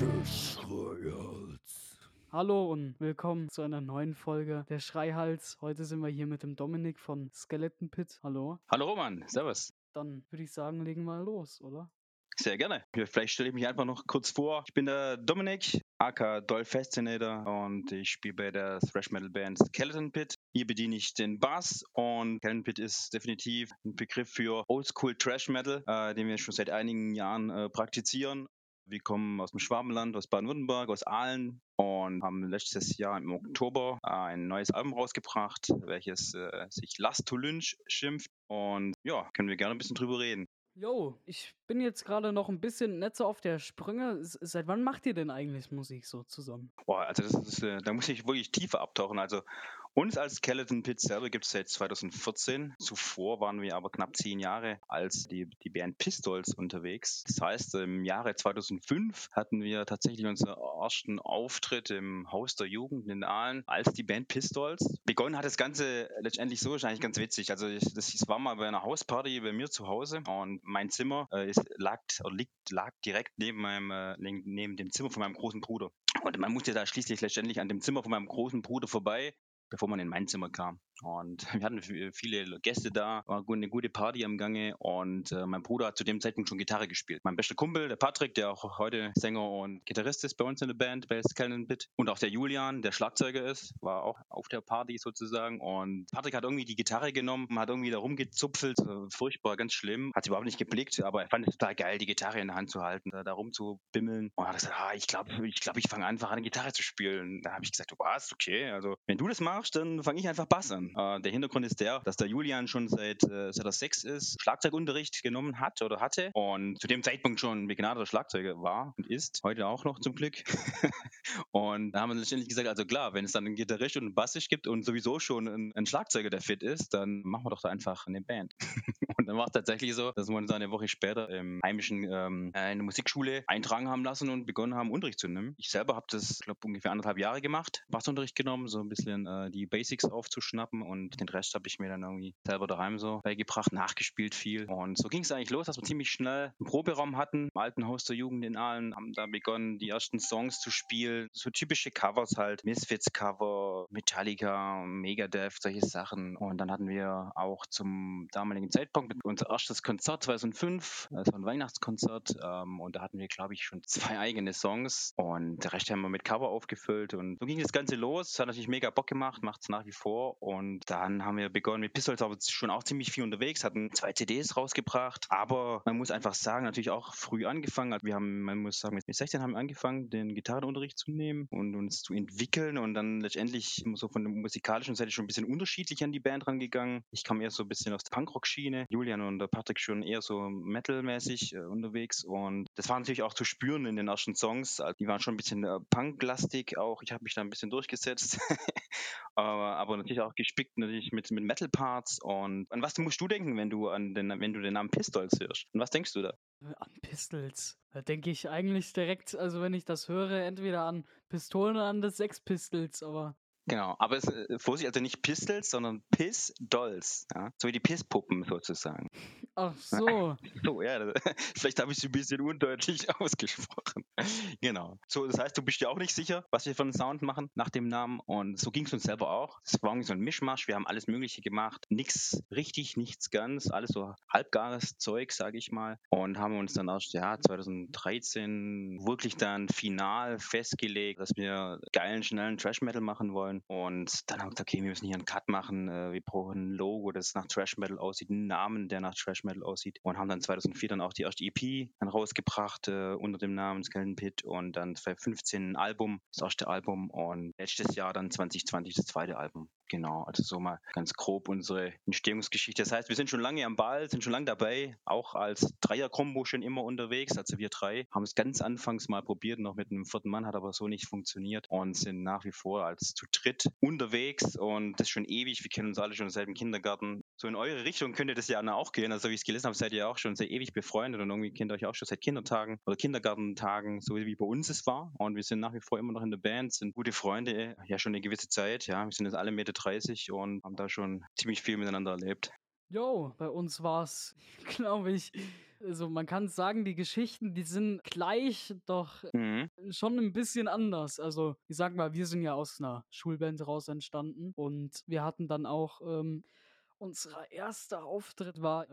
Schreihals. Hallo und willkommen zu einer neuen Folge der Schreihals. Heute sind wir hier mit dem Dominik von Skeleton Pit. Hallo. Hallo Roman, servus. Dann würde ich sagen, legen wir los, oder? Sehr gerne. Vielleicht stelle ich mich einfach noch kurz vor. Ich bin der Dominik, aka Doll Fascinator und ich spiele bei der Thrash Metal Band Skeleton Pit. Hier bediene ich den Bass und Skeleton Pit ist definitiv ein Begriff für Oldschool Trash Metal, äh, den wir schon seit einigen Jahren äh, praktizieren. Wir kommen aus dem Schwabenland, aus Baden-Württemberg, aus Aalen und haben letztes Jahr im Oktober ein neues Album rausgebracht, welches äh, sich Last to Lynch schimpft. Und ja, können wir gerne ein bisschen drüber reden. Jo, ich bin jetzt gerade noch ein bisschen nicht so auf der Sprünge. Seit wann macht ihr denn eigentlich Musik so zusammen? Boah, also das ist, äh, da muss ich wirklich tiefer abtauchen. Also uns als Skeleton Pit selber gibt es seit 2014. Zuvor waren wir aber knapp zehn Jahre als die, die Band Pistols unterwegs. Das heißt, im Jahre 2005 hatten wir tatsächlich unseren ersten Auftritt im Haus der Jugend in Aalen als die Band Pistols. Begonnen hat das Ganze letztendlich so, ist eigentlich ganz witzig. Also ich, das, war mal bei einer Hausparty bei mir zu Hause und mein Zimmer äh, ist, lag, liegt, lag direkt neben, meinem, äh, neben dem Zimmer von meinem großen Bruder. Und man musste da schließlich letztendlich an dem Zimmer von meinem großen Bruder vorbei, bevor man in mein Zimmer kam. Und wir hatten viele Gäste da, war eine gute Party am Gange. Und äh, mein Bruder hat zu dem Zeitpunkt schon Gitarre gespielt. Mein bester Kumpel, der Patrick, der auch heute Sänger und Gitarrist ist bei uns in der Band, bei Skeleton Pit und auch der Julian, der Schlagzeuger ist, war auch auf der Party sozusagen. Und Patrick hat irgendwie die Gitarre genommen, hat irgendwie da rumgezupfelt, äh, furchtbar, ganz schlimm, hat überhaupt nicht geblickt, aber er fand es total geil, die Gitarre in der Hand zu halten, da, rumzubimmeln. Und hat gesagt, ah, ich glaube, ich, glaub, ich fange einfach an, Gitarre zu spielen. Da habe ich gesagt, was, okay, also wenn du das machst, dann fange ich einfach Bass an. Äh, der Hintergrund ist der, dass der Julian schon seit, äh, seit er sechs ist, Schlagzeugunterricht genommen hat oder hatte und zu dem Zeitpunkt schon begnadeter Schlagzeuger war und ist, heute auch noch zum Glück. und da haben wir letztendlich gesagt, also klar, wenn es dann einen Gitarrist und einen Bassist gibt und sowieso schon einen, einen Schlagzeuger, der fit ist, dann machen wir doch da einfach eine Band. und dann war es tatsächlich so, dass wir uns eine Woche später im heimischen ähm, äh, in der Musikschule eintragen haben lassen und begonnen haben, Unterricht zu nehmen. Ich selber habe das, glaube ungefähr anderthalb Jahre gemacht, Bassunterricht genommen, so ein bisschen äh, die Basics aufzuschnappen und den Rest habe ich mir dann irgendwie selber daheim so beigebracht, nachgespielt viel. Und so ging es eigentlich los, dass wir ziemlich schnell einen Proberaum hatten, im alten Haus der Jugend in Aalen, haben da begonnen, die ersten Songs zu spielen, so typische Covers halt, Misfits-Cover, Metallica, Megadeth, solche Sachen. Und dann hatten wir auch zum damaligen Zeitpunkt unser erstes Konzert 2005, das war ein Weihnachtskonzert ähm, und da hatten wir, glaube ich, schon zwei eigene Songs und der Rest haben wir mit Cover aufgefüllt und so ging das Ganze los. Hat natürlich mega Bock gemacht, macht es nach wie vor und dann haben wir begonnen mit Pistols, aber schon auch ziemlich viel unterwegs, hatten zwei CDs rausgebracht, aber man muss einfach sagen, natürlich auch früh angefangen. Wir haben, man muss sagen, mit 16 haben wir angefangen, den Gitarrenunterricht zu nehmen und uns zu entwickeln und dann letztendlich so von der musikalischen Seite schon ein bisschen unterschiedlich an die Band rangegangen. Ich kam eher so ein bisschen aus der Punkrock-Schiene, Julian und Patrick schon eher so metalmäßig äh, unterwegs und das war natürlich auch zu spüren in den ersten Songs. Also Die waren schon ein bisschen äh, punklastig auch. Ich habe mich da ein bisschen durchgesetzt, aber, aber natürlich auch gespickt natürlich mit, mit Metal-Parts und an was musst du denken, wenn du an den, wenn du den Namen Pistols hörst? Und was denkst du da? Äh, An Pistols. Da denke ich eigentlich direkt, also wenn ich das höre, entweder an Pistolen oder an das Sex Pistols, aber Genau, aber es, äh, Vorsicht, also nicht Pistols, sondern Piss-Dolls, ja? so wie die Pisspuppen sozusagen. Ach so. So, ja, das- vielleicht habe ich es ein bisschen undeutlich ausgesprochen. Genau. So, das heißt, du bist dir auch nicht sicher, was wir für einen Sound machen nach dem Namen. Und so ging es uns selber auch. Es war irgendwie so ein Mischmasch. Wir haben alles Mögliche gemacht. Nichts richtig, nichts ganz. Alles so halbgares Zeug, sage ich mal. Und haben uns dann erst, ja, 2013 wirklich dann final festgelegt, dass wir geilen, schnellen Trash-Metal machen wollen. Und dann haben wir gesagt, okay, wir müssen hier einen Cut machen. Äh, Wir brauchen ein Logo, das nach Trash-Metal aussieht, einen Namen, der nach Trash-Metal aussieht. Und haben dann 2004 dann auch die erste EP dann rausgebracht äh, unter dem Namen Skeleton Pit und dann 2015 ein Album, das erste Album und letztes Jahr dann 2020 das zweite Album. Genau, also so mal ganz grob unsere Entstehungsgeschichte. Das heißt, wir sind schon lange am Ball, sind schon lange dabei, auch als Dreier-Kombo schon immer unterwegs. Also wir drei haben es ganz anfangs mal probiert, noch mit einem vierten Mann, hat aber so nicht funktioniert und sind nach wie vor als zu dritt unterwegs und das schon ewig. Wir kennen uns alle schon seit dem Kindergarten. So in eure Richtung könnte das ja auch gehen. Also wie ich es gelesen habe, seid ihr auch schon sehr ewig befreundet und irgendwie kennt ihr euch auch schon seit Kindertagen oder Kindergartentagen, so wie bei uns es war. Und wir sind nach wie vor immer noch in der Band, sind gute Freunde, ja schon eine gewisse Zeit. Ja, wir sind jetzt alle Mitte 30 und haben da schon ziemlich viel miteinander erlebt. Jo, bei uns war es, glaube ich, Also man kann sagen, die Geschichten, die sind gleich, doch Mhm. schon ein bisschen anders. Also ich sag mal, wir sind ja aus einer Schulband raus entstanden und wir hatten dann auch ähm, unser erster Auftritt war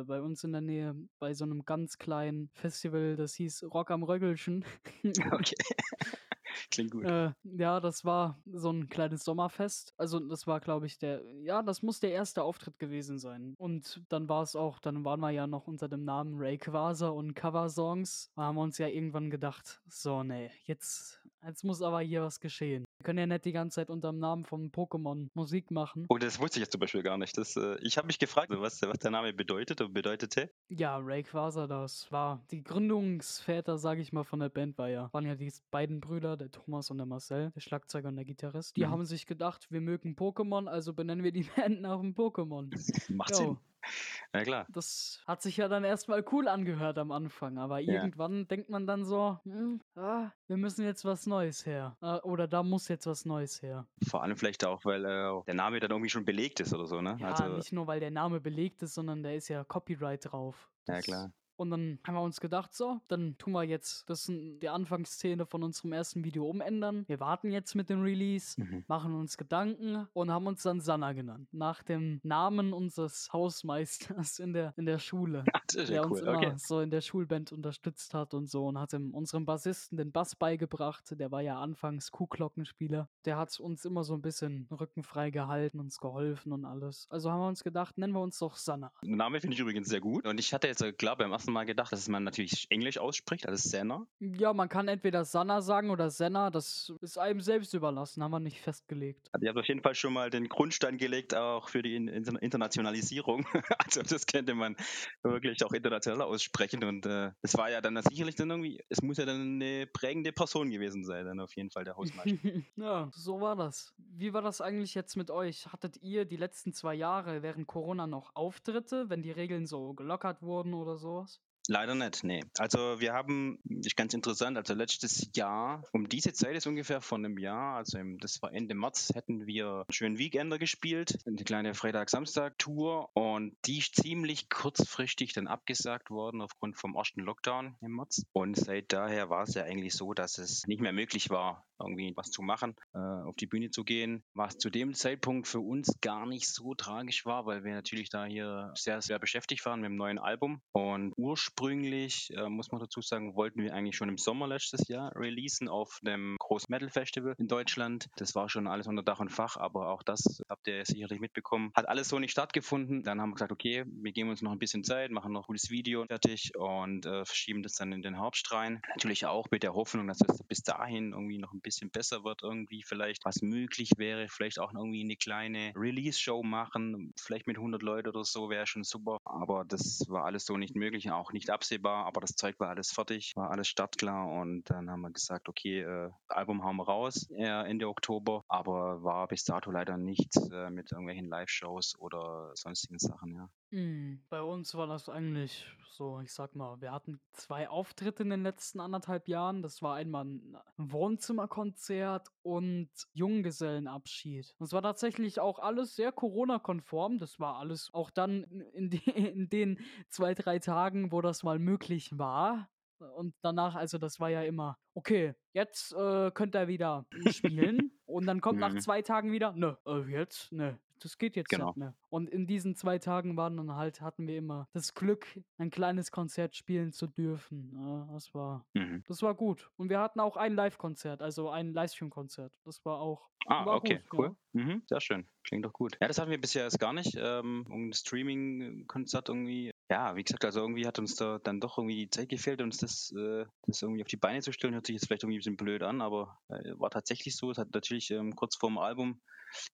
äh, bei uns in der Nähe bei so einem ganz kleinen Festival, das hieß Rock am Röggelchen. Okay. Klingt gut. Äh, ja, das war so ein kleines Sommerfest. Also das war, glaube ich, der, ja, das muss der erste Auftritt gewesen sein. Und dann war es auch, dann waren wir ja noch unter dem Namen Ray Quasar und Cover-Songs. Da haben wir uns ja irgendwann gedacht, so, nee, jetzt, jetzt muss aber hier was geschehen. Wir können ja nicht die ganze Zeit unter dem Namen von Pokémon Musik machen. Oh, das wusste ich jetzt zum Beispiel gar nicht. Das, äh, ich habe mich gefragt, was, was der Name bedeutet und bedeutete. Ja, Ray Quasar, das war die Gründungsväter, sage ich mal, von der Band war ja, waren ja die beiden Brüder, der Thomas und der Marcel, der Schlagzeuger und der Gitarrist. Die Mhm. haben sich gedacht, wir mögen Pokémon, also benennen wir die Band nach dem Pokémon. Macht. Sinn. Ja, klar. Das hat sich ja dann erstmal cool angehört am Anfang, aber Ja. irgendwann denkt man dann so, hm, ah, wir müssen jetzt was Neues her. Äh, oder da muss jetzt was Neues her. Vor allem vielleicht auch, weil äh, der Name dann irgendwie schon belegt ist oder so, ne? Ja, also, nicht nur, weil der Name belegt ist, sondern da ist ja Copyright drauf. ja, Das- klar. Und dann haben wir uns gedacht, so, dann tun wir jetzt das die Anfangsszene von unserem ersten Video umändern. Wir warten jetzt mit dem Release, Mhm. machen uns Gedanken und haben uns dann Sanna genannt. Nach dem Namen unseres Hausmeisters in der, in der Schule. Das ist der ja uns cool. immer Okay. so in der Schulband unterstützt hat und so und hat dem, unserem Bassisten den Bass beigebracht. Der war ja anfangs Kuhglockenspieler. Der hat uns immer so ein bisschen rückenfrei gehalten, uns geholfen und alles. Also haben wir uns gedacht, nennen wir uns doch Sanna. Der Name finde ich übrigens sehr gut. Und ich hatte jetzt klar beim ersten Mal gedacht, dass man natürlich Englisch ausspricht, also Senna. Ja, man kann entweder Sanna sagen oder Senna, das ist einem selbst überlassen, haben wir nicht festgelegt. Also ihr habt auf jeden Fall schon mal den Grundstein gelegt, auch für die In Inter Internationalisierung. also das könnte man wirklich auch international aussprechen. Und äh, es war ja dann sicherlich dann irgendwie, es muss ja dann eine prägende Person gewesen sein, dann auf jeden Fall der Hausmeister. ja, so war das. Wie war das eigentlich jetzt mit euch? Hattet ihr die letzten zwei Jahre während Corona noch Auftritte, wenn die Regeln so gelockert wurden oder sowas? Leider nicht, nee. Also wir haben, ist ganz interessant, also letztes Jahr, um diese Zeit ist ungefähr von einem Jahr, also im, das war Ende März, hätten wir schönen Weekender gespielt, eine kleine Freitag-Samstag-Tour und die ist ziemlich kurzfristig dann abgesagt worden aufgrund vom ersten Lockdown im März. Und seit daher war es ja eigentlich so, dass es nicht mehr möglich war, irgendwie was zu machen, äh, auf die Bühne zu gehen, was zu dem Zeitpunkt für uns gar nicht so tragisch war, weil wir natürlich da hier sehr, sehr beschäftigt waren mit dem neuen Album. Und ursprünglich, äh, muss man dazu sagen, wollten wir eigentlich schon im Sommer letztes Jahr releasen auf einem großen Metal Festival in Deutschland. Das war schon alles unter Dach und Fach, aber auch das habt ihr sicherlich mitbekommen. Hat alles so nicht stattgefunden. Dann haben wir gesagt, okay, wir geben uns noch ein bisschen Zeit, machen noch ein gutes Video fertig und äh, verschieben das dann in den Herbst rein. Natürlich auch mit der Hoffnung, dass es bis dahin irgendwie noch ein bisschen besser wird, irgendwie vielleicht was möglich wäre, vielleicht auch irgendwie eine kleine Release-Show machen, vielleicht mit 100 Leuten oder so, wäre schon super. Aber das war alles so nicht möglich, auch nicht absehbar, aber das Zeug war alles fertig, war alles startklar und dann haben wir gesagt, okay, äh, Album hauen wir raus äh, Ende Oktober, aber war bis dato leider nichts äh, mit irgendwelchen Live-Shows oder sonstigen Sachen, ja. Hm, Bei uns war das eigentlich so, ich sag mal, wir hatten zwei Auftritte in den letzten anderthalb Jahren. Das war einmal ein Wohnzimmerkonzert und Junggesellenabschied. Das war tatsächlich auch alles sehr Corona-konform. Das war alles auch dann in, die, in den zwei, drei Tagen, wo das mal möglich war. Und danach, also das war ja immer, okay, jetzt äh, könnt ihr wieder spielen. Und dann kommt nach Mhm. zwei Tagen wieder, ne, äh, jetzt, ne, das geht jetzt Genau. nicht mehr. Und in diesen zwei Tagen waren dann halt, hatten wir immer das Glück, ein kleines Konzert spielen zu dürfen. Ja, das war, Mhm. das war gut. Und wir hatten auch ein Live-Konzert, also ein Livestream-Konzert. Das war auch. Ah, War okay, gut, cool. Mhm, sehr schön. Klingt doch gut. Ja, das hatten wir bisher erst gar nicht. Ähm, ein Streaming-Konzert irgendwie. Ja, wie gesagt, also irgendwie hat uns da dann doch irgendwie die Zeit gefehlt, uns das, äh, das irgendwie auf die Beine zu stellen. Hört sich jetzt vielleicht irgendwie ein bisschen blöd an, aber äh, war tatsächlich so. Es hat natürlich ähm, kurz vorm Album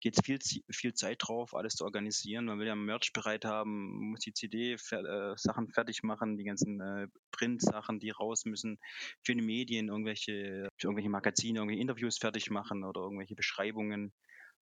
geht viel, viel Zeit drauf, alles zu organisieren. Man will ja Merch bereit haben, muss die CD-Sachen fertig machen, die ganzen äh, Print-Sachen, die raus müssen, für die Medien, irgendwelche, irgendwelche Magazine, irgendwelche Interviews fertig machen oder irgendwelche Beschreibungen.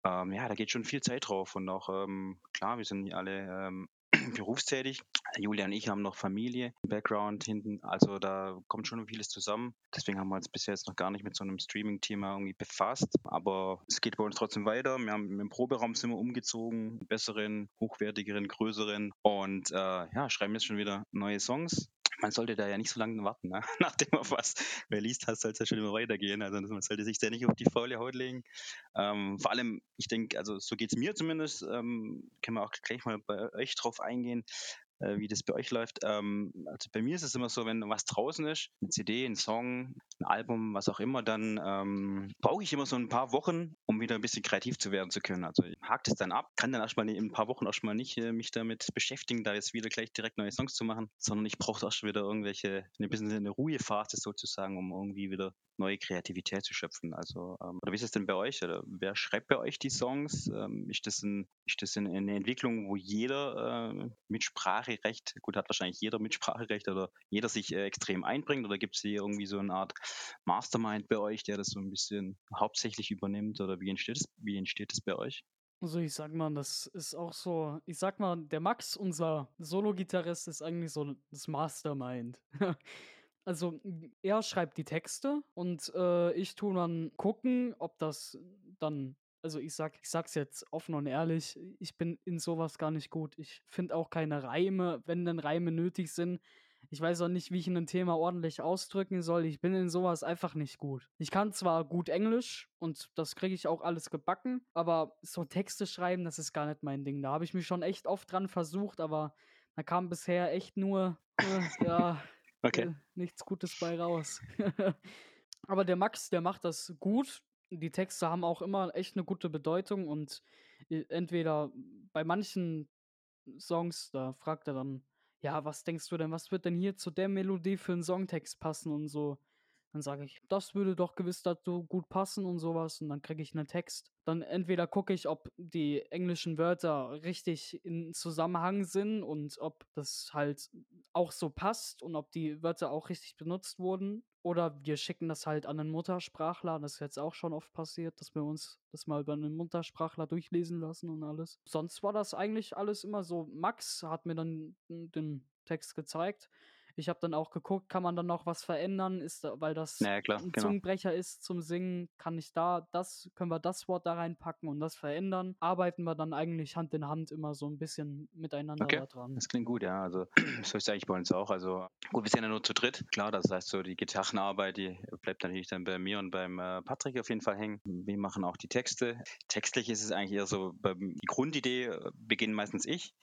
Ähm, ja, da geht schon viel Zeit drauf und auch, ähm, klar, wir sind hier alle ähm, berufstätig. Julia und ich haben noch Familie, Background hinten, also da kommt schon vieles zusammen. Deswegen haben wir uns bisher jetzt noch gar nicht mit so einem Streaming-Thema irgendwie befasst. Aber es geht bei uns trotzdem weiter. Wir haben im Proberaum sind wir umgezogen, besseren, hochwertigeren, größeren und äh, ja, schreiben jetzt schon wieder neue Songs man sollte da ja nicht so lange warten, ne? nachdem man was released hat, soll es ja schon immer weitergehen. Also man sollte sich da nicht auf die faule Haut legen. Ähm, vor allem, ich denke, also so geht es mir zumindest, ähm, können wir auch gleich mal bei euch drauf eingehen äh, wie das bei euch läuft. Ähm, also bei mir ist es immer so, wenn was draußen ist, eine CD, ein Song, ein Album, was auch immer, dann ähm, brauche ich immer so ein paar Wochen, um wieder ein bisschen kreativ zu werden zu können. Also ich hake das dann ab, kann dann erstmal in ein paar Wochen erstmal nicht äh, mich damit beschäftigen, da jetzt wieder gleich direkt neue Songs zu machen, sondern ich brauche erst wieder irgendwelche, ein bisschen eine Ruhephase sozusagen, um irgendwie wieder neue Kreativität zu schöpfen. Also, ähm, oder wie ist es denn bei euch? Oder wer schreibt bei euch die Songs? Ähm, ist das, ein, ist das eine Entwicklung, wo jeder äh, Mitspracherecht, gut, hat wahrscheinlich jeder Mitspracherecht oder jeder sich äh, extrem einbringt? Oder gibt es hier irgendwie so eine Art Mastermind bei euch, der das so ein bisschen hauptsächlich übernimmt? Oder wie entsteht es, wie entsteht es bei euch? Also ich sag mal, das ist auch so, ich sag mal, der Max, unser Solo-Gitarrist, ist eigentlich so das Mastermind. Also er schreibt die Texte und äh, ich tue dann gucken, ob das dann also ich sag, ich sag's jetzt offen und ehrlich, ich bin in sowas gar nicht gut. Ich finde auch keine Reime, wenn denn Reime nötig sind. Ich weiß auch nicht, wie ich ein Thema ordentlich ausdrücken soll. Ich bin in sowas einfach nicht gut. Ich kann zwar gut Englisch und das kriege ich auch alles gebacken, aber so Texte schreiben, das ist gar nicht mein Ding. Da habe ich mich schon echt oft dran versucht, aber da kam bisher echt nur, äh, ja, Okay. äh, nichts Gutes bei raus. Aber der Max, der macht das gut. Die Texte haben auch immer echt eine gute Bedeutung und entweder bei manchen Songs, da fragt er dann, ja, was denkst du denn, was wird denn hier zu der Melodie für einen Songtext passen und so. Dann sage ich, das würde doch gewiss dazu gut passen und sowas. Und dann kriege ich einen Text. Dann entweder gucke ich, ob die englischen Wörter richtig in Zusammenhang sind und ob das halt auch so passt und ob die Wörter auch richtig benutzt wurden. Oder wir schicken das halt an einen Muttersprachler. Das ist jetzt auch schon oft passiert, dass wir uns das mal über einen Muttersprachler durchlesen lassen und alles. Sonst war das eigentlich alles immer so. Max hat mir dann den Text gezeigt. Ich habe dann auch geguckt, kann man dann noch was verändern? Ist weil das Naja, klar, ein genau. Zungenbrecher ist zum Singen, kann ich da das, können wir das Wort da reinpacken und das verändern? Arbeiten wir dann eigentlich Hand in Hand immer so ein bisschen miteinander Okay. da dran. Das klingt gut, ja. Also so ist eigentlich bei uns auch. Also gut, wir sind ja nur zu dritt. Klar, das heißt so die Gitarrenarbeit, die bleibt natürlich dann bei mir und beim äh, Patrick auf jeden Fall hängen. Wir machen auch die Texte. Textlich ist es eigentlich eher so, die Grundidee äh, beginnt meistens ich.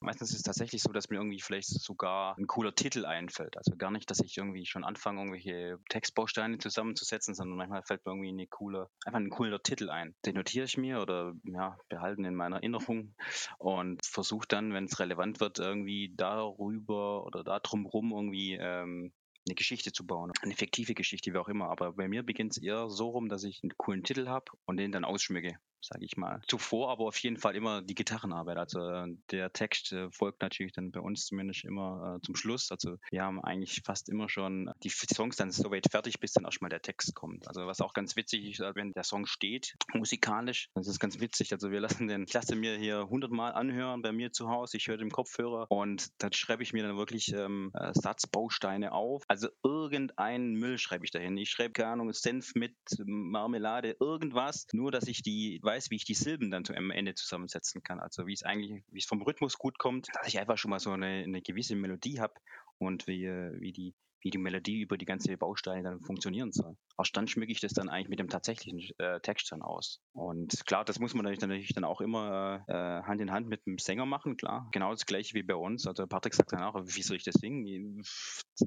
Meistens ist es tatsächlich so, dass mir irgendwie vielleicht sogar ein cooler Titel einfällt. Also gar nicht, dass ich irgendwie schon anfange, irgendwelche Textbausteine zusammenzusetzen, sondern manchmal fällt mir irgendwie eine coole, einfach ein cooler Titel ein. Den notiere ich mir oder ja, behalten in meiner Erinnerung und versuche dann, wenn es relevant wird, irgendwie darüber oder da drumherum irgendwie ähm, eine Geschichte zu bauen. Eine fiktive Geschichte, wie auch immer. Aber bei mir beginnt es eher so rum, dass ich einen coolen Titel habe und den dann ausschmücke sage ich mal. Zuvor aber auf jeden Fall immer die Gitarrenarbeit. Also äh, der Text äh, folgt natürlich dann bei uns zumindest immer äh, zum Schluss. Also wir haben eigentlich fast immer schon die F- Songs dann soweit fertig, bis dann erstmal der Text kommt. Also was auch ganz witzig ist, äh, wenn der Song steht, musikalisch, das ist ganz witzig. Also wir lassen den, ich lasse mir hier hundertmal anhören bei mir zu Hause. Ich höre den Kopfhörer und dann schreibe ich mir dann wirklich ähm, äh, Satzbausteine auf. Also irgendeinen Müll schreibe ich dahin. Ich schreibe, keine Ahnung, Senf mit Marmelade, irgendwas. Nur, dass ich die weiß, wie ich die Silben dann am Ende zusammensetzen kann. Also wie es eigentlich, wie es vom Rhythmus gut kommt, dass ich einfach schon mal so eine, eine gewisse Melodie habe und wie, wie die wie die Melodie über die ganze Bausteine dann funktionieren soll. Erst dann schmücke ich das dann eigentlich mit dem tatsächlichen äh, Text dann aus. Und klar, das muss man natürlich, dann auch immer äh, Hand in Hand mit dem Sänger machen, klar. Genau das gleiche wie bei uns. Also Patrick sagt dann auch, wie soll ich das singen?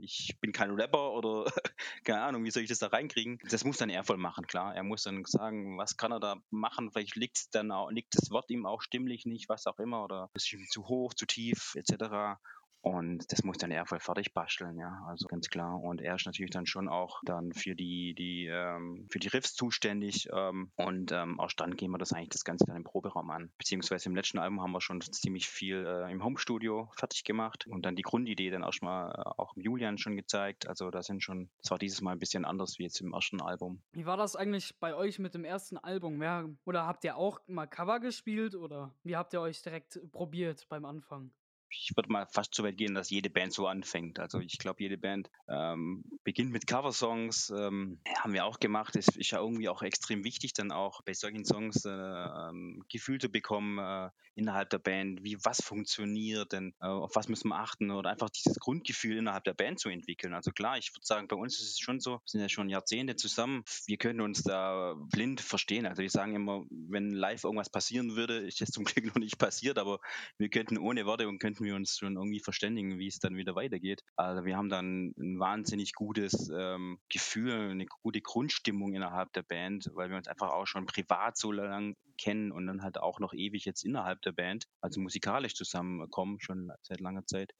Ich bin kein Rapper oder keine Ahnung, wie soll ich das da reinkriegen? Das muss dann er voll machen, klar. Er muss dann sagen, was kann er da machen? Vielleicht liegt dann auch, liegt das Wort ihm auch stimmlich nicht, was auch immer, oder ist ihm zu hoch, zu tief, etc. Und das muss dann er voll fertig basteln, ja, also ganz klar. Und er ist natürlich dann schon auch dann für die, die, ähm, für die Riffs zuständig. Ähm, und ähm, erst dann gehen wir das eigentlich das Ganze dann im Proberaum an. Beziehungsweise im letzten Album haben wir schon ziemlich viel äh, im Homestudio fertig gemacht und dann die Grundidee dann erstmal äh, auch im Julian schon gezeigt. Also da sind schon, das war dieses Mal ein bisschen anders wie jetzt im ersten Album. Wie war das eigentlich bei euch mit dem ersten Album? Wer, oder habt ihr auch mal Cover gespielt oder wie habt ihr euch direkt probiert beim Anfang? Ich würde mal fast so weit gehen, dass jede Band so anfängt. Also ich glaube, jede Band ähm, beginnt mit Coversongs, ähm, haben wir auch gemacht. Es ist ja irgendwie auch extrem wichtig, dann auch bei solchen Songs äh, ähm, Gefühl zu bekommen äh, innerhalb der Band, wie was funktioniert, denn äh, auf was müssen wir achten oder einfach dieses Grundgefühl innerhalb der Band zu entwickeln. Also klar, ich würde sagen, bei uns ist es schon so, wir sind ja schon Jahrzehnte zusammen, wir können uns da blind verstehen. Also wir sagen immer, wenn live irgendwas passieren würde, ist das zum Glück noch nicht passiert, aber wir könnten ohne Worte und könnten wir uns schon irgendwie verständigen, wie es dann wieder weitergeht. Also wir haben dann ein wahnsinnig gutes ähm, Gefühl, eine gute Grundstimmung innerhalb der Band, weil wir uns einfach auch schon privat so lange kennen und dann halt auch noch ewig jetzt innerhalb der Band, also musikalisch zusammenkommen, schon seit langer Zeit.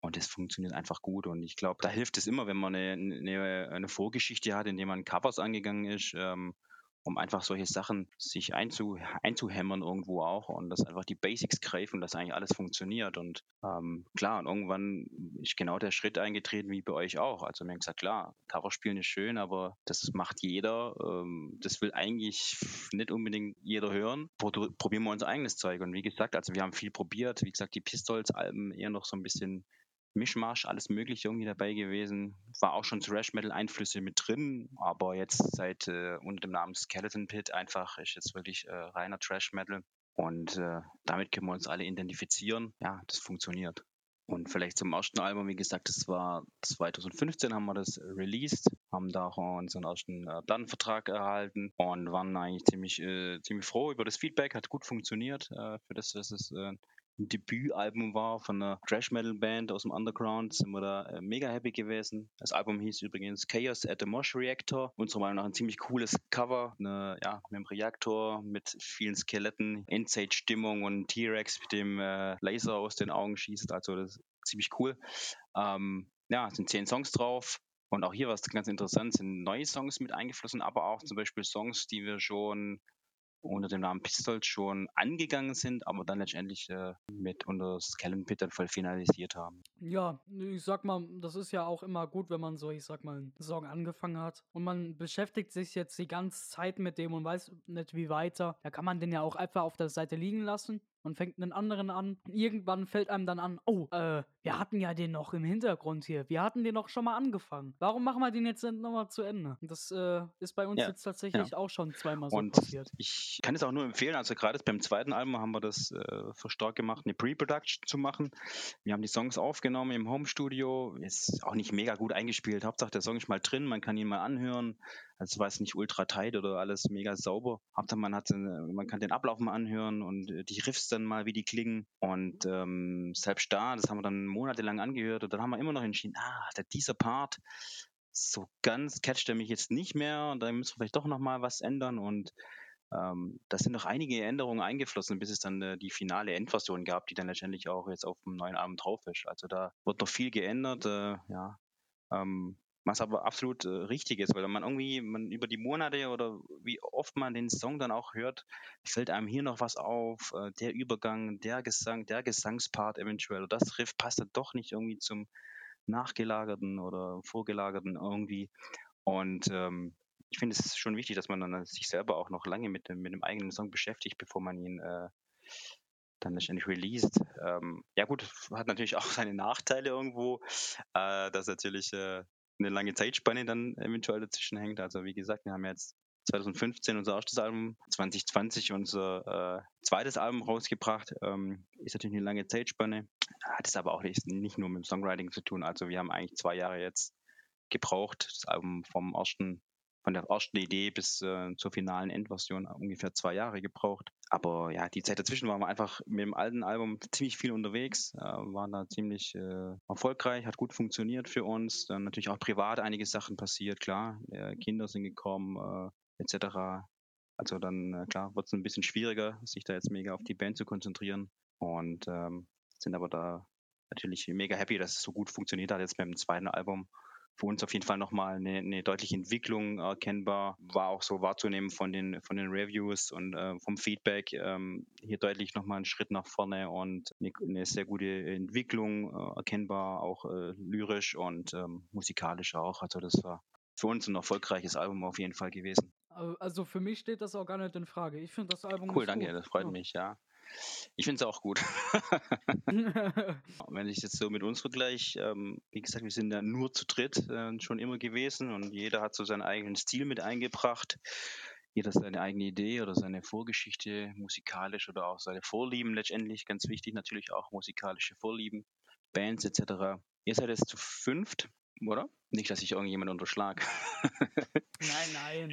Und das funktioniert einfach gut. Und ich glaube, da hilft es immer, wenn man eine, eine, eine Vorgeschichte hat, indem man Covers angegangen ist. Ähm, um einfach solche Sachen sich einzu, einzuhämmern irgendwo auch und dass einfach die Basics greifen, dass eigentlich alles funktioniert. Und ähm, klar, und irgendwann ist genau der Schritt eingetreten wie bei euch auch. Also mir haben gesagt, klar, Cover spielen ist schön, aber das macht jeder. Ähm, das will eigentlich nicht unbedingt jeder hören. Probieren wir unser eigenes Zeug. Und wie gesagt, also wir haben viel probiert. Wie gesagt, die Pistols-Alben eher noch so ein bisschen Mischmasch, alles Mögliche irgendwie dabei gewesen. War auch schon Thrash-Metal-Einflüsse mit drin, aber jetzt seit äh, unter dem Namen Skeleton Pit einfach ist jetzt wirklich äh, reiner Thrash-Metal. Und äh, damit können wir uns alle identifizieren. Ja, das funktioniert. Und vielleicht zum ersten Album, wie gesagt, das war 2015 haben wir das released, haben da auch unseren ersten äh, Plattenvertrag erhalten und waren eigentlich ziemlich, äh, ziemlich froh über das Feedback, hat gut funktioniert äh, für das, dass es äh, ein Debütalbum war von einer Thrash-Metal-Band aus dem Underground, sind wir da äh, mega happy gewesen. Das Album hieß übrigens Chaos at the Mosh Reactor. Unserer Meinung nach ein ziemlich cooles Cover, eine, ja, mit einem Reaktor, mit vielen Skeletten, Endzeit-Stimmung und T-Rex mit dem äh, Laser aus den Augen schießt. Also das ist ziemlich cool. Ähm, ja, es sind zehn Songs drauf. Und auch hier war es ganz interessant, sind neue Songs mit eingeflossen, aber auch zum Beispiel Songs, die wir schon unter dem Namen Pistols schon angegangen sind, aber dann letztendlich äh, mit unter dann voll finalisiert haben. Ja, ich sag mal, das ist ja auch immer gut, wenn man so, ich sag mal, Song angefangen hat und man beschäftigt sich jetzt die ganze Zeit mit dem und weiß nicht wie weiter. Da kann man den ja auch einfach auf der Seite liegen lassen und fängt einen anderen an. Irgendwann fällt einem dann an, oh, äh, wir hatten ja den noch im Hintergrund hier. Wir hatten den noch schon mal angefangen. Warum machen wir den jetzt nochmal zu Ende? Das äh, ist bei uns ja, jetzt tatsächlich ja. auch schon zweimal so und passiert. Ich kann es auch nur empfehlen, also gerade beim zweiten Album haben wir das äh, verstärkt gemacht, eine Pre-Production zu machen. Wir haben die Songs aufgenommen im Home-Studio. Ist auch nicht mega gut eingespielt. Hauptsache der Song ist mal drin, man kann ihn mal anhören. Also war es nicht ultra tight oder alles mega sauber. Hauptsache man hat, man kann den Ablauf mal anhören und äh, die Riffs dann mal, wie die klingen. Und ähm, selbst da, das haben wir dann monatelang angehört und dann haben wir immer noch entschieden, ah, dieser Part, so ganz catcht er mich jetzt nicht mehr und da müssen wir vielleicht doch nochmal was ändern und ähm, da sind noch einige Änderungen eingeflossen, bis es dann äh, die finale Endversion gab, die dann letztendlich auch jetzt auf dem neuen Album drauf ist. Also da wird noch viel geändert, äh, ja. Ähm, was aber absolut äh, richtig ist, weil man irgendwie man über die Monate oder wie oft man den Song dann auch hört, fällt einem hier noch was auf, äh, der Übergang, der Gesang, der Gesangspart eventuell, oder das Riff passt dann doch nicht irgendwie zum nachgelagerten oder vorgelagerten irgendwie. Und ähm, ich finde es schon wichtig, dass man dann sich selber auch noch lange mit dem, mit dem eigenen Song beschäftigt, bevor man ihn äh, dann letztendlich released. Ähm, ja gut, hat natürlich auch seine Nachteile irgendwo, äh, dass natürlich äh, eine lange Zeitspanne dann eventuell dazwischen hängt. Also wie gesagt, wir haben jetzt 2015 unser erstes Album, 2020 unser äh, zweites Album rausgebracht. Ähm, ist natürlich eine lange Zeitspanne. Hat es aber auch nicht, nicht, nur mit dem Songwriting zu tun. Also wir haben eigentlich zwei Jahre jetzt gebraucht, das Album vom ersten von der ersten Idee bis äh, zur finalen Endversion ungefähr zwei Jahre gebraucht. Aber ja, die Zeit dazwischen waren wir einfach mit dem alten Album ziemlich viel unterwegs, äh, waren da ziemlich äh, erfolgreich, hat gut funktioniert für uns. Dann natürlich auch privat einige Sachen passiert, klar. Äh, Kinder sind gekommen, äh, etc. Also dann, äh, klar, wird es ein bisschen schwieriger, sich da jetzt mega auf die Band zu konzentrieren. Und ähm, sind aber da natürlich mega happy, dass es so gut funktioniert hat jetzt mit dem zweiten Album für uns auf jeden Fall nochmal eine, eine deutliche Entwicklung erkennbar. War auch so wahrzunehmen von den, von den Reviews und äh, vom Feedback. Ähm, hier deutlich nochmal einen Schritt nach vorne und eine, eine sehr gute Entwicklung äh, erkennbar, auch äh, lyrisch und ähm, musikalisch auch. Also das war für uns ein erfolgreiches Album auf jeden Fall gewesen. Also für mich steht das auch gar nicht in Frage. Ich finde das Album cool, danke, gut. das freut ja. mich, ja. Ich finde es auch gut. Wenn ich jetzt so mit uns vergleiche, ähm, wie gesagt, wir sind ja nur zu dritt äh, schon immer gewesen und jeder hat so seinen eigenen Stil mit eingebracht. Jeder seine eigene Idee oder seine Vorgeschichte musikalisch oder auch seine Vorlieben letztendlich. Ganz wichtig natürlich auch musikalische Vorlieben, Bands etc. Ihr seid jetzt zu fünft, oder? Nicht, dass ich irgendjemand unterschlag. nein, nein.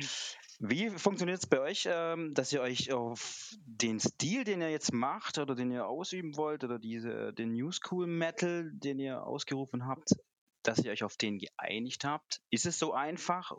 Wie funktioniert es bei euch, ähm, dass ihr euch auf den Stil, den ihr jetzt macht oder den ihr ausüben wollt oder diese, den New School Metal, den ihr ausgerufen habt, dass ihr euch auf den geeinigt habt? Ist es so einfach?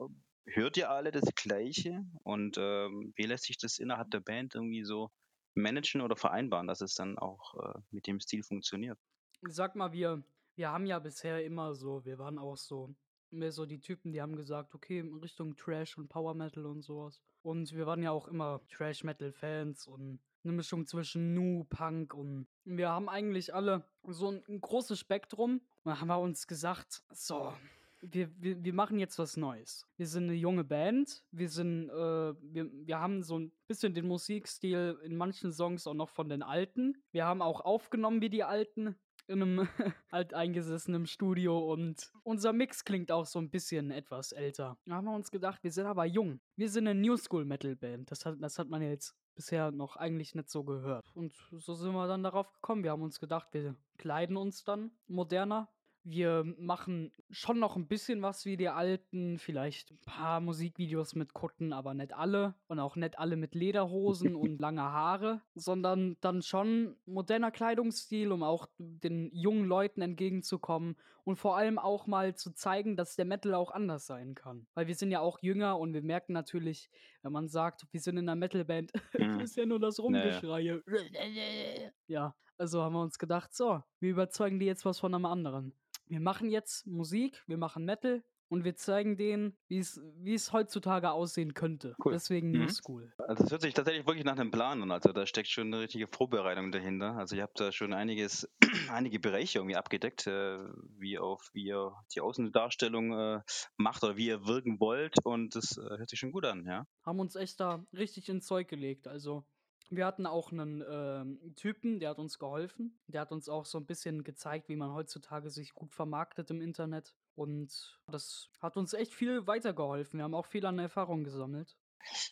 Hört ihr alle das Gleiche? Und ähm, wie lässt sich das innerhalb der Band irgendwie so managen oder vereinbaren, dass es dann auch äh, mit dem Stil funktioniert? Sag mal, wir, wir haben ja bisher immer so, wir waren auch so mehr so die Typen, die haben gesagt, okay, in Richtung Trash und Power Metal und sowas. Und wir waren ja auch immer Trash Metal Fans und eine Mischung zwischen Nu, Punk und wir haben eigentlich alle so ein, ein großes Spektrum. Und da haben wir uns gesagt, so, wir, wir, wir machen jetzt was Neues. Wir sind eine junge Band. Wir sind, äh, wir, wir haben so ein bisschen den Musikstil in manchen Songs auch noch von den Alten. Wir haben auch aufgenommen wie die Alten in einem alteingesessenen Studio und unser Mix klingt auch so ein bisschen etwas älter. Da haben wir uns gedacht, wir sind aber jung. Wir sind eine New School Metal Band. Das hat, das hat man jetzt bisher noch eigentlich nicht so gehört. Und so sind wir dann darauf gekommen. Wir haben uns gedacht, wir kleiden uns dann moderner, wir machen schon noch ein bisschen was wie die alten, vielleicht ein paar Musikvideos mit Kutten, aber nicht alle. Und auch nicht alle mit Lederhosen und lange Haare, sondern dann schon moderner Kleidungsstil, um auch den jungen Leuten entgegenzukommen und vor allem auch mal zu zeigen, dass der Metal auch anders sein kann. Weil wir sind ja auch jünger und wir merken natürlich, wenn man sagt, wir sind in einer Metalband, mhm. ist ja nur das Rumgeschreie. Naja. Ja, also haben wir uns gedacht, so, wir überzeugen die jetzt was von einem anderen wir machen jetzt Musik, wir machen Metal und wir zeigen denen, wie es heutzutage aussehen könnte. Cool. Deswegen mhm. New School. Also es hört sich tatsächlich wirklich nach einem Plan an. Also da steckt schon eine richtige Vorbereitung dahinter. Also ihr habt da schon einiges, einige Bereiche irgendwie abgedeckt, äh, wie auf wie ihr die Außendarstellung äh, macht oder wie ihr wirken wollt und das äh, hört sich schon gut an, ja. Haben uns echt da richtig ins Zeug gelegt. Also wir hatten auch einen ähm, Typen, der hat uns geholfen. Der hat uns auch so ein bisschen gezeigt, wie man heutzutage sich gut vermarktet im Internet. Und das hat uns echt viel weitergeholfen. Wir haben auch viel an Erfahrung gesammelt.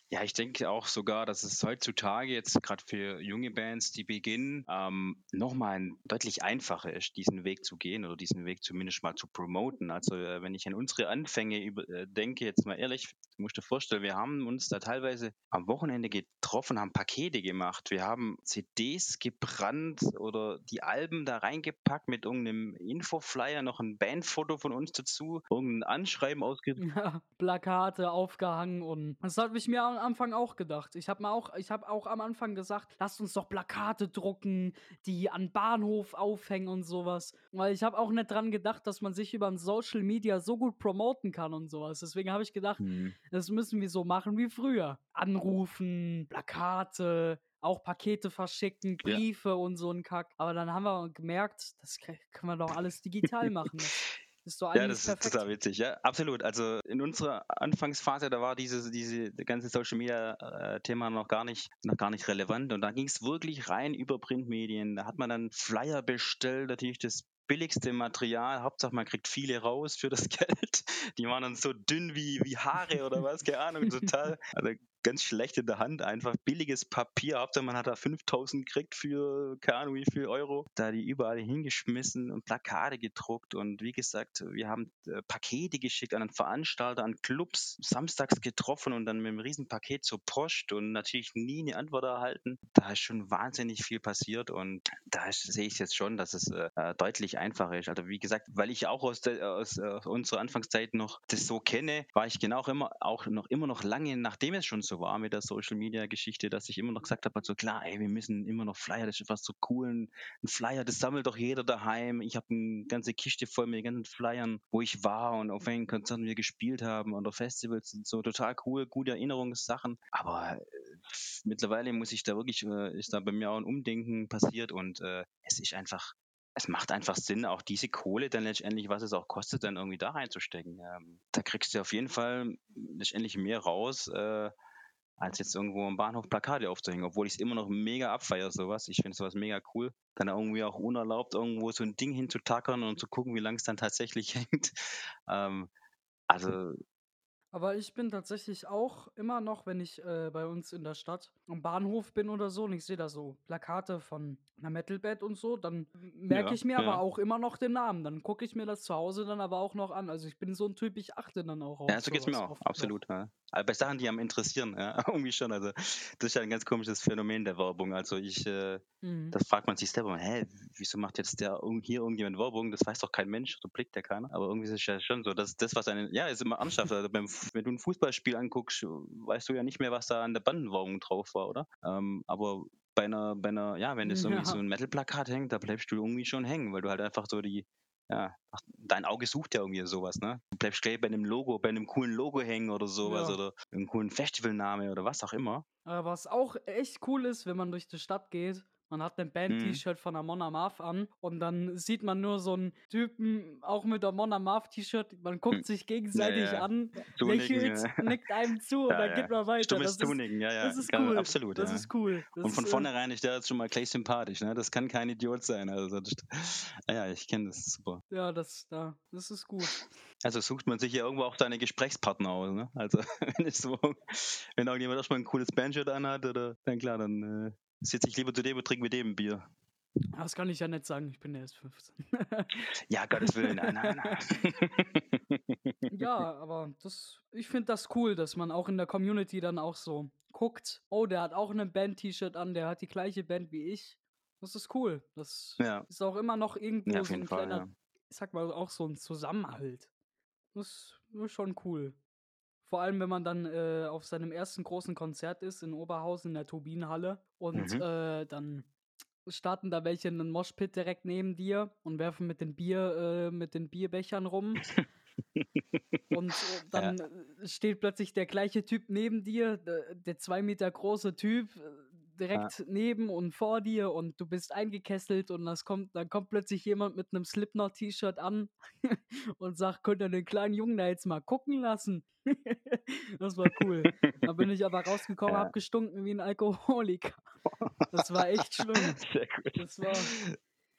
Ja, ich denke auch sogar, dass es heutzutage jetzt gerade für junge Bands, die beginnen, ähm, nochmal deutlich einfacher ist, diesen Weg zu gehen oder diesen Weg zumindest mal zu promoten. Also äh, wenn ich an unsere Anfänge über, äh, denke, jetzt mal ehrlich, du musst dir vorstellen, wir haben uns da teilweise am Wochenende getroffen, haben Pakete gemacht, wir haben CDs gebrannt oder die Alben da reingepackt mit irgendeinem Infoflyer, noch ein Bandfoto von uns dazu, irgendein Anschreiben ausgedruckt. Ja, Plakate aufgehangen und das hat mich ich mir am Anfang auch gedacht. Ich habe mir auch, ich habe auch am Anfang gesagt, lasst uns doch Plakate drucken, die an Bahnhof aufhängen und sowas. Weil ich habe auch nicht dran gedacht, dass man sich über ein Social Media so gut promoten kann und sowas. Deswegen habe ich gedacht, hm. das müssen wir so machen wie früher. Anrufen, Plakate, auch Pakete verschicken, Briefe ja. und so ein Kack. Aber dann haben wir gemerkt, das können wir doch alles digital machen. Ist so ja, das ist perfekt. total witzig, ja, absolut. Also in unserer Anfangsphase, da war dieses diese ganze Social Media äh, Thema noch gar nicht noch gar nicht relevant und da ging es wirklich rein über Printmedien. Da hat man dann Flyer bestellt, natürlich das billigste Material. Hauptsache, man kriegt viele raus für das Geld. Die waren dann so dünn wie, wie Haare oder was, keine Ahnung, total. Also ganz schlecht in der Hand, einfach billiges Papier. Hauptsache man hat da 5000 gekriegt für, keine Ahnung wie viel Euro. Da die überall hingeschmissen und Plakate gedruckt und wie gesagt, wir haben äh, Pakete geschickt an Veranstalter, an Clubs, samstags getroffen und dann mit einem riesen Paket zur Post und natürlich nie eine Antwort erhalten. Da ist schon wahnsinnig viel passiert und da sehe ich jetzt schon, dass es äh, äh, deutlich einfacher ist. Also wie gesagt, weil ich auch aus, der, aus äh, unserer Anfangszeit noch das so kenne, war ich genau immer auch noch immer noch lange, nachdem es schon so so war mit der Social Media Geschichte, dass ich immer noch gesagt habe, also klar, ey, wir müssen immer noch Flyer, das ist was so cool, ein, Flyer, das sammelt doch jeder daheim. Ich habe eine ganze Kiste voll mit ganzen Flyern, wo ich war und auf welchen Konzerten wir gespielt haben und auf Festivals sind so total cool, gute Erinnerungssachen. Aber äh, mittlerweile muss ich da wirklich, äh, ist da bei mir auch ein Umdenken passiert und äh, es ist einfach es macht einfach Sinn, auch diese Kohle dann letztendlich, was es auch kostet, dann irgendwie da reinzustecken. Ähm, da kriegst du auf jeden Fall letztendlich mehr raus, äh, als jetzt irgendwo am Bahnhof Plakate aufzuhängen, obwohl ich es immer noch mega abfeiere, sowas. Ich finde sowas mega cool. Dann irgendwie auch unerlaubt, irgendwo so ein Ding hinzutackern und zu gucken, wie lange es dann tatsächlich hängt. Ähm, also Aber ich bin tatsächlich auch immer noch, wenn ich äh, bei uns in der Stadt am Bahnhof bin oder so und ich sehe da so Plakate von einer Metalband und so, dann merke Ja, ich mir ja. aber auch immer noch den Namen. Dann gucke ich mir das zu Hause dann aber auch noch an. Also ich bin so ein Typ, ich achte dann auch auf Ja, so geht's mir sowas auch, absolut. Ja. Aber bei Sachen, die am interessieren, ja, irgendwie schon. Also das ist ja ein ganz komisches Phänomen der Werbung. Also ich, äh, Mhm. das fragt man sich selber, hä, wieso macht jetzt der hier irgendjemand Werbung? Das weiß doch kein Mensch, da blickt ja keiner. Aber irgendwie ist es ja schon so, dass das, was einen, ja, ist immer ernsthaft. Also beim, wenn du ein Fußballspiel anguckst, weißt du ja nicht mehr, was da an der Bandenwerbung drauf war, oder? Ähm, aber bei einer, bei einer, ja, wenn es irgendwie Ja. so ein Metal-Plakat hängt, da bleibst du irgendwie schon hängen, weil du halt einfach so die, ja, dein Auge sucht ja irgendwie sowas, ne? Du bleibst gleich bei einem Logo, bei einem coolen Logo hängen oder sowas Ja. oder einem coolen Festivalname oder was auch immer. Aber was auch echt cool ist, wenn man durch die Stadt geht, man hat ein Mhm. Band-T-Shirt von Amon Amarth an und dann sieht man nur so einen Typen auch mit Amon Amarth-T-Shirt. Man guckt sich gegenseitig Hm. ja. an, Zunicken, lächelt, ja. nickt einem zu und Ja, dann ja. geht man weiter. Stummes Das ist, Tuning, ja, ja. das ist cool. Absolut, Das ja. ist cool. Das Und von ist, äh, vornherein ist der jetzt schon mal gleich sympathisch, ne? Das kann kein Idiot sein. Also das, ja, ich kenne das super. Ja, das, ja, das ist gut. Also sucht man sich ja irgendwo auch seine Gesprächspartner aus, ne? Also wenn es so, wenn irgendjemand erstmal ein cooles Bandshirt anhat, oder dann klar, dann äh, sitze ich lieber zu dem und trinke mit dem ein Bier. Das kann ich ja nicht sagen, ich bin ja erst 15. Ja, Gottes Willen, nein, nein, nein. ja, aber das, ich finde das cool, dass man auch in der Community dann auch so guckt, oh, der hat auch ein Band-T-Shirt an, der hat die gleiche Band wie ich. Das ist cool. Das Ja. ist auch immer noch irgendwo Ja, so ein Fall, kleiner, ja. ich sag mal, auch so ein Zusammenhalt. Das ist schon cool. Vor allem, wenn man dann äh, auf seinem ersten großen Konzert ist in Oberhausen in der Turbinenhalle und Mhm. äh, dann starten da welche in einen Moshpit direkt neben dir und werfen mit den Bier, äh, mit den Bierbechern rum. und äh, dann äh, steht plötzlich der gleiche Typ neben dir, der, der zwei Meter große Typ, direkt neben und vor dir und du bist eingekesselt und das kommt, dann kommt plötzlich jemand mit einem Slipknot-T-Shirt an und sagt, könnt ihr den kleinen Jungen da jetzt mal gucken lassen? das war cool. Da bin ich aber rausgekommen, Ja. hab gestunken wie ein Alkoholiker. Das war echt schlimm. Sehr gut. Das war.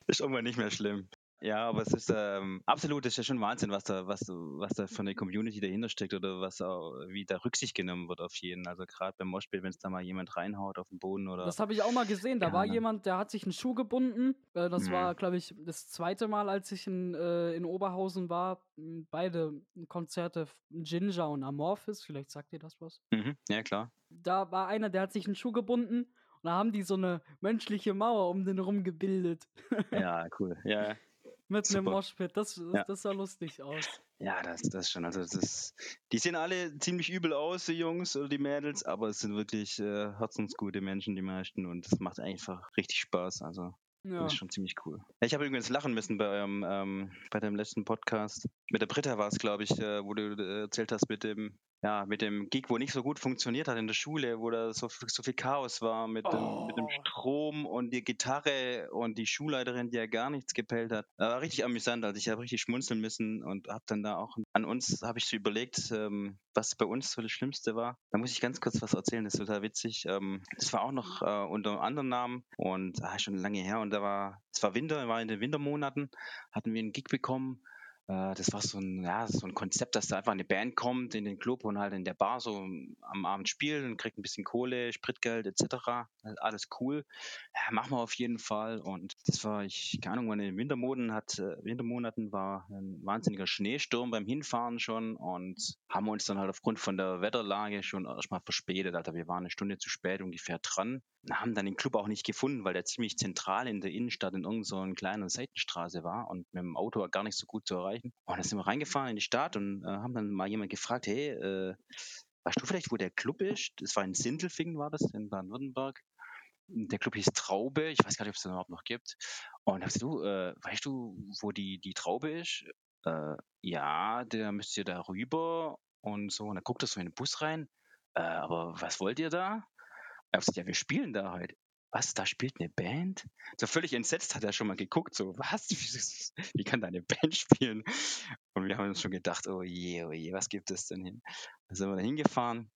Ist irgendwann nicht mehr schlimm. Ja, aber es ist ähm, absolut, das ist ja schon Wahnsinn, was da, was, was da für eine Community dahinter steckt oder was auch, wie da Rücksicht genommen wird auf jeden. Also gerade beim Moshpit, wenn es da mal jemand reinhaut auf den Boden oder. Das habe ich auch mal gesehen. Da Ja, war ne? jemand, der hat sich einen Schuh gebunden. Äh, das Mhm. war, glaube ich, das zweite Mal, als ich in, äh, in Oberhausen war. M, Beide Konzerte, Ginger und Amorphis. Vielleicht sagt ihr das was. mhm, ja, klar. Da war einer, der hat sich einen Schuh gebunden. Und da haben die so eine menschliche Mauer um den rum gebildet. Ja, cool. Ja, Mit einem. Moshpit. Das, Ja. das sah lustig aus. ja das, das schon. Also, das die sehen alle ziemlich übel aus, die Jungs oder die Mädels, aber es sind wirklich äh, herzensgute Menschen, die meisten, und es macht einfach richtig Spaß. Also, Ja. Das ist schon ziemlich cool. Ich habe übrigens lachen müssen bei eurem, ähm, bei deinem letzten Podcast. Mit der Britta war es, glaube ich, äh, wo du äh, erzählt hast mit dem, ja, mit dem Gig, wo nicht so gut funktioniert hat in der Schule, wo da so, viel- so viel Chaos war mit, dem, mit dem Oh. Strom und die Gitarre und die Schulleiterin, die ja gar nichts gepellt hat. Das war richtig amüsant. Also ich habe richtig schmunzeln müssen und habe dann da auch an uns, habe ich so überlegt, ähm, was bei uns so das Schlimmste war. Da muss ich ganz kurz was erzählen, das ist total witzig. Ähm, das war auch noch äh, unter einem anderen Namen und ah, schon lange her und da war, es war Winter, war in den Wintermonaten, hatten wir einen Gig bekommen. Äh, Das war so ein, ja, so ein Konzept, dass da einfach eine Band kommt in den Club und halt in der Bar so am Abend spielt und kriegt ein bisschen Kohle, Spritgeld etc. Alles cool. Ja, machen wir auf jeden Fall. Und das war, ich, keine Ahnung, in den Wintermonaten hat, äh, Wintermonaten war ein wahnsinniger Schneesturm beim Hinfahren schon und haben uns dann halt aufgrund von der Wetterlage schon erstmal verspätet. Also wir waren eine Stunde zu spät ungefähr dran. Haben dann den Club auch nicht gefunden, weil der ziemlich zentral in der Innenstadt in irgendeiner kleinen Seitenstraße war und mit dem Auto gar nicht so gut zu erreichen. Und dann sind wir reingefahren in die Stadt und äh, haben dann mal jemand gefragt, hey, äh, weißt du vielleicht, wo der Club ist? Das war in Sindelfingen, war das, in Baden-Württemberg. Der Club hieß Traube, ich weiß gar nicht, ob es den überhaupt noch gibt. Und da hast du, äh, weißt du, wo die, die Traube ist? Äh, ja, der müsst ihr da rüber und so. Und dann guckt er so in den Bus rein. Äh, aber was wollt ihr da? Er ja, wir spielen da heute. Was, da spielt eine Band? So völlig entsetzt hat er schon mal geguckt, so, was? Wie kann da eine Band spielen? Und wir haben uns schon gedacht, oh je, oh je, was gibt es denn hin? Da sind wir da hingefahren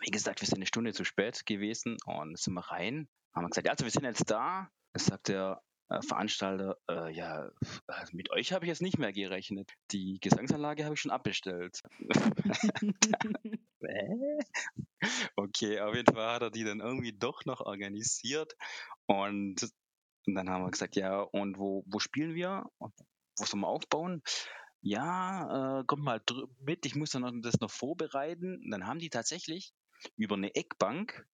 wie gesagt, wir sind eine Stunde zu spät gewesen und sind wir rein. Haben wir gesagt, ja, also wir sind jetzt da. Das sagt der äh, Veranstalter, äh, ja, also mit euch habe ich jetzt nicht mehr gerechnet. Die Gesangsanlage habe ich schon abbestellt. Hä? okay, auf jeden Fall hat er die dann irgendwie doch noch organisiert. Und, und dann haben wir gesagt, ja, und wo, wo spielen wir? Wo sollen wir aufbauen? Ja, äh, kommt mal mit, ich muss dann das noch vorbereiten. Und dann haben die tatsächlich über eine Eckbank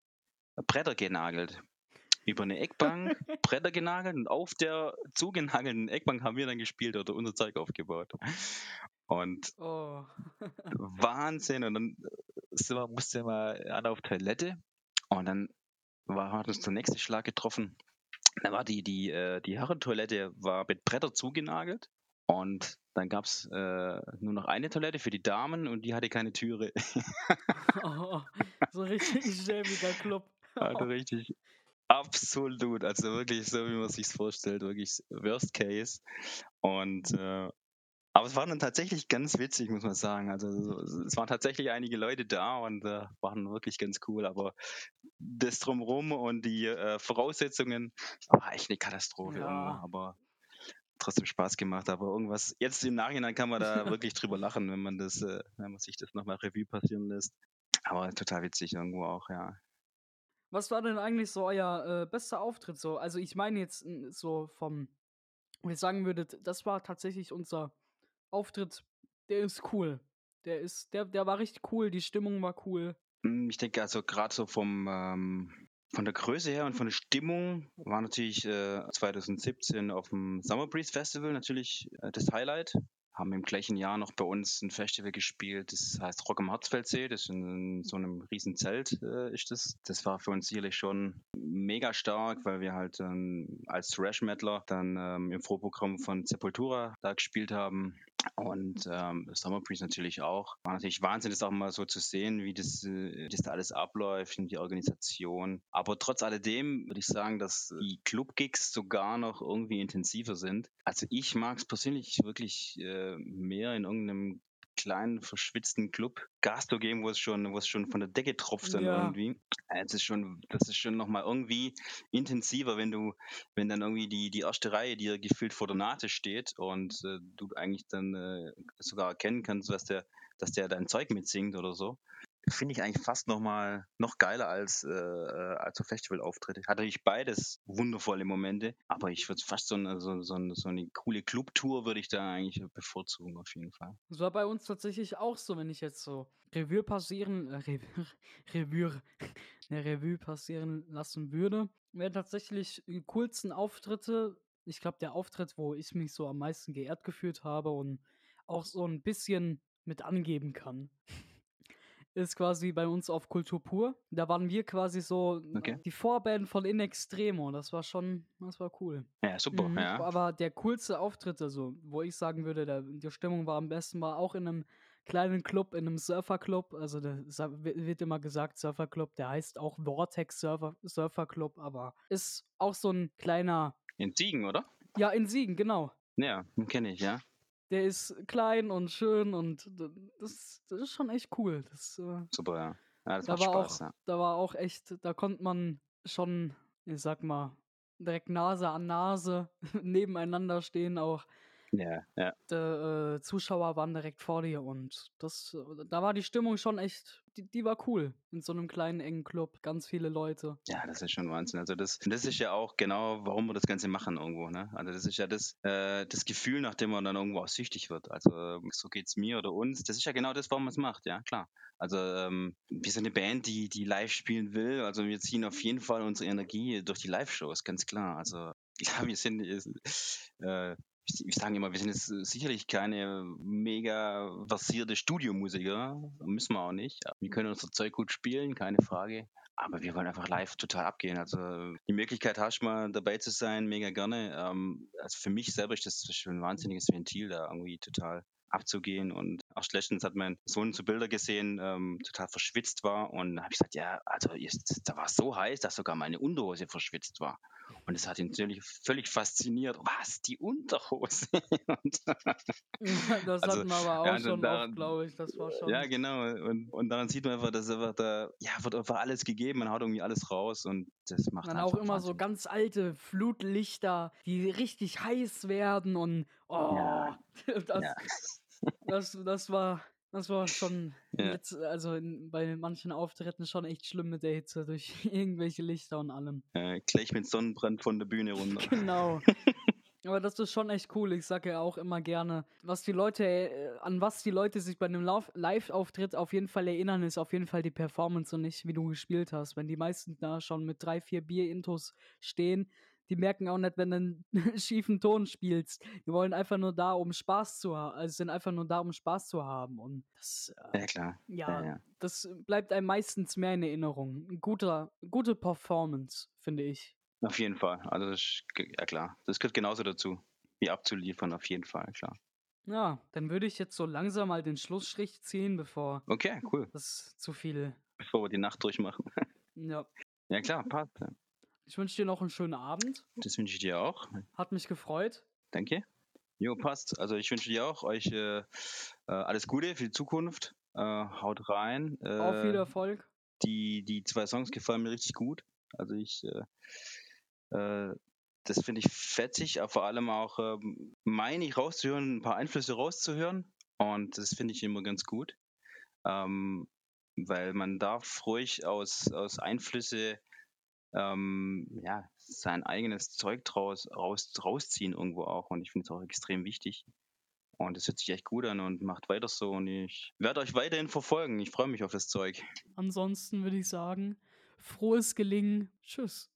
Bretter genagelt. Über eine Eckbank Bretter genagelt und auf der zugenagelten Eckbank haben wir dann gespielt oder unser Zeug aufgebaut. Und oh. Wahnsinn. Und dann sind wir, musste mal alle auf Toilette und dann war, hat uns der nächste Schlag getroffen. Da war die, die, äh, die Herrentoilette war mit Bretter zugenagelt und dann gab es äh, nur noch eine Toilette für die Damen und die hatte keine Türe. oh. So richtig schäbiger Club. Also richtig absolut, also wirklich so, wie man sich vorstellt, wirklich Worst Case. Und äh, aber es war dann tatsächlich ganz witzig, muss man sagen. Also so- es waren tatsächlich einige Leute da und äh, waren wirklich ganz cool. Aber das drumherum und die äh, Voraussetzungen war echt eine Katastrophe. Ja. Aber trotzdem Spaß gemacht. Aber irgendwas, jetzt im Nachhinein kann man da wirklich drüber lachen, wenn man das, äh, wenn man sich das nochmal Revue passieren lässt. Aber total witzig irgendwo auch, ja. Was war denn eigentlich so euer äh, bester Auftritt so? Also ich meine jetzt so vom, wenn ihr sagen würdet, das war tatsächlich unser Auftritt, der ist cool. Der ist, der, der war richtig cool, die Stimmung war cool. Mm, Ich denke also gerade so vom ähm, von der Größe her und von der Stimmung war natürlich äh, 2017 auf dem Summer Breeze Festival natürlich äh, das Highlight. Haben im gleichen Jahr noch bei uns ein Festival gespielt, das heißt Rock am Herzfeldsee, das ist in so einem riesen Zelt äh, ist das. Das war für uns sicherlich schon mega stark, weil wir halt ähm, als Thrash Metaler dann ähm, im Vorprogramm von Sepultura da gespielt haben und ähm, Summer Breeze natürlich auch. War natürlich Wahnsinn, das auch mal so zu sehen, wie das, äh, das da alles abläuft und die Organisation. Aber trotz alledem würde ich sagen, dass die Club-Gigs sogar noch irgendwie intensiver sind. Also ich mag es persönlich wirklich äh, mehr in irgendeinem kleinen, verschwitzten Club Gas zu geben, wo es schon, wo es schon von der Decke tropft dann Ja. irgendwie. Äh, Das ist schon, das ist schon nochmal irgendwie intensiver, wenn du, wenn dann irgendwie die, die erste Reihe dir gefühlt vor der Nase steht und äh, du eigentlich dann äh, sogar erkennen kannst, dass der, dass der dein Zeug mitsingt oder so. Finde ich eigentlich fast nochmal noch geiler als, äh, äh, als so Festivalauftritte. Hat natürlich beides wundervolle Momente, aber ich würde fast so eine, so, so, eine- so eine coole Clubtour würde ich da eigentlich bevorzugen auf jeden Fall. Das war bei uns tatsächlich auch so, wenn ich jetzt so Revue passieren, äh, Revue, Revue, eine Revue passieren lassen würde, wären tatsächlich die coolsten Auftritte. Ich glaube, der Auftritt, wo ich mich so am meisten geehrt gefühlt habe und auch so ein bisschen mit angeben kann, ist quasi bei uns auf Kultur pur. Da waren wir quasi so Okay. die Vorband von In Extremo. Das war schon, das war cool. Ja, super. Mhm, Ja. Aber der coolste Auftritt, also, wo ich sagen würde, der, die Stimmung war am besten, war auch in einem kleinen Club, in einem Surferclub. Also, wi- wird immer gesagt, Surferclub, der heißt auch Vortex Surfer, Surferclub, aber ist auch so ein kleiner, In Siegen, oder? ja, in Siegen, genau. Ja, kenne ich, ja. Der ist klein und schön und das, das ist schon echt cool. Das, äh, Super, ja. Ja, das da macht war Spaß, auch, ja. da war auch echt, da konnte man schon, ich sag mal, direkt Nase an Nase nebeneinander stehen, auch Ja, ja. die äh, Zuschauer waren direkt vor dir und das, äh, da war die Stimmung schon echt, die, die war cool. In so einem kleinen, engen Club, ganz viele Leute. Ja, das ist schon Wahnsinn. Also das, das ist ja auch genau, warum wir das Ganze machen irgendwo. Ne? Also das ist ja das, äh, das Gefühl, nachdem man dann irgendwo auch süchtig wird. Also ähm, so geht's mir oder uns. Das ist ja genau das, warum man es macht. Ja, klar. Also ähm, wir sind eine Band, die die live spielen will. Also wir ziehen auf jeden Fall unsere Energie durch die Live-Shows, ganz klar. Also ja, wir sind, äh, ich sage immer, wir sind jetzt äh, sicherlich keine mega versierte Studiomusiker, müssen wir auch nicht. Wir können unser Zeug gut spielen, keine Frage. Aber wir wollen einfach live total abgehen. Also die Möglichkeit hast du mal dabei zu sein, mega gerne. Ähm, also für mich selber ist das ein wahnsinniges Ventil da irgendwie total. Abzugehen. Und erst letztens hat mein Sohn zu Bilder gesehen, ähm, total verschwitzt war. Und habe ich gesagt, ja, also jetzt, da war es so heiß, dass sogar meine Unterhose verschwitzt war. Und es hat ihn natürlich völlig fasziniert. Was, die Unterhose? und, das Also, hatten wir aber auch ja, schon oft, glaube ich. Das war schon. ja, genau. Und, und daran sieht man einfach, dass einfach da, ja, wird einfach alles gegeben, man haut irgendwie alles raus und das macht dann auch immer so wahnsinnig. ganz alte Flutlichter, die richtig heiß werden und oh, Ja. das, Ja. Das, das war das war schon Ja. jetzt, also in, bei manchen Auftritten schon echt schlimm mit der Hitze durch irgendwelche Lichter und allem. Äh, gleich mit Sonnenbrand von der Bühne runter. Genau. Aber das ist schon echt cool. Ich sage ja auch immer gerne, was die Leute, äh, an was die Leute sich bei einem Live-Auftritt auf jeden Fall erinnern, ist auf jeden Fall die Performance und nicht, wie du gespielt hast. Wenn die meisten da schon mit drei, vier Bier-Intos stehen, die merken auch nicht, wenn du einen schiefen Ton spielst. Die wollen einfach nur da, um Spaß zu haben. Also sind einfach nur da, um Spaß zu haben. Und das, äh, Ja, klar. ja, Ja, ja. das bleibt einem meistens mehr in Erinnerung. Ein guter, gute Performance, finde ich. Auf jeden Fall. Also, das ja klar. Das gehört genauso dazu, wie abzuliefern, auf jeden Fall, klar. Ja, dann würde ich jetzt so langsam mal den Schlussstrich ziehen, bevor Okay, cool. das zu viel. Bevor wir die Nacht durchmachen. Ja. Ja, klar, passt. Ich wünsche dir noch einen schönen Abend. Das wünsche ich dir auch. Hat mich gefreut. Danke. Jo, passt. Also ich wünsche dir auch euch äh, äh, alles Gute für die Zukunft. Äh, haut rein. Äh, Auf viel Erfolg. die, die zwei Songs gefallen mir richtig gut. Also ich, äh, äh, das finde ich fetzig, aber vor allem auch, ähm, meine ich rauszuhören, ein paar Einflüsse rauszuhören. Und das finde ich immer ganz gut. Ähm, weil man darf ruhig aus, aus Einflüsse ähm, ja, sein eigenes Zeug draus, raus, rausziehen irgendwo auch. Und ich finde es auch extrem wichtig. Und es hört sich echt gut an und macht weiter so. Und ich werde euch weiterhin verfolgen. Ich freue mich auf das Zeug. Ansonsten würde ich sagen, frohes Gelingen. Tschüss.